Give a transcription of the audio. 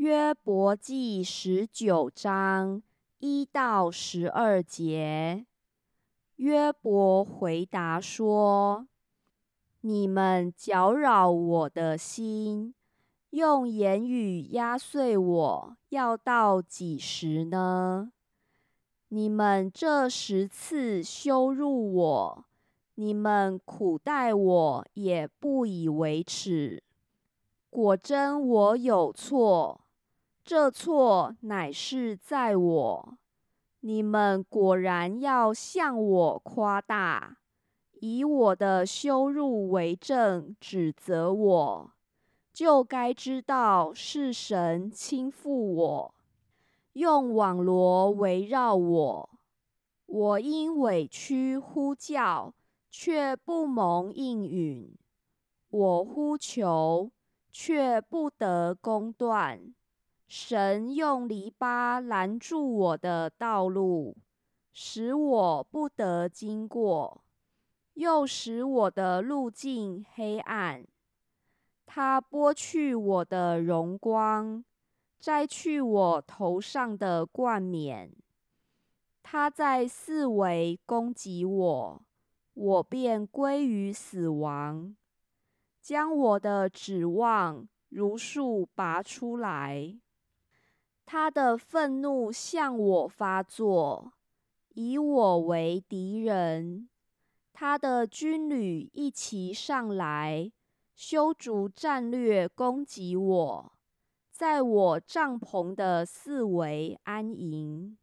约伯记十九章一到十二节，约伯回答说：“你们搅扰我的心，用言语压碎我，要到几时呢？你们这十次羞辱我，你们苦待我，也不以为耻。果真我有错。”这错乃是在我，你们果然要向我夸大，以我的羞辱为证，指责我，就该知道是神倾覆我，用网罗围绕我。我因委屈呼叫，却不蒙应允；我呼求，却不得公断。神用篱笆拦住我的道路，使我不得经过；又使我的路径黑暗。他剥去我的荣光，摘去我头上的冠冕。他在四围攻击我，我便归于死亡，将我的指望如数拔出来。他的愤怒向我发作，以我为敌人。他的军旅一齐上来，修筑战略攻击我，在我帐篷的四围安营。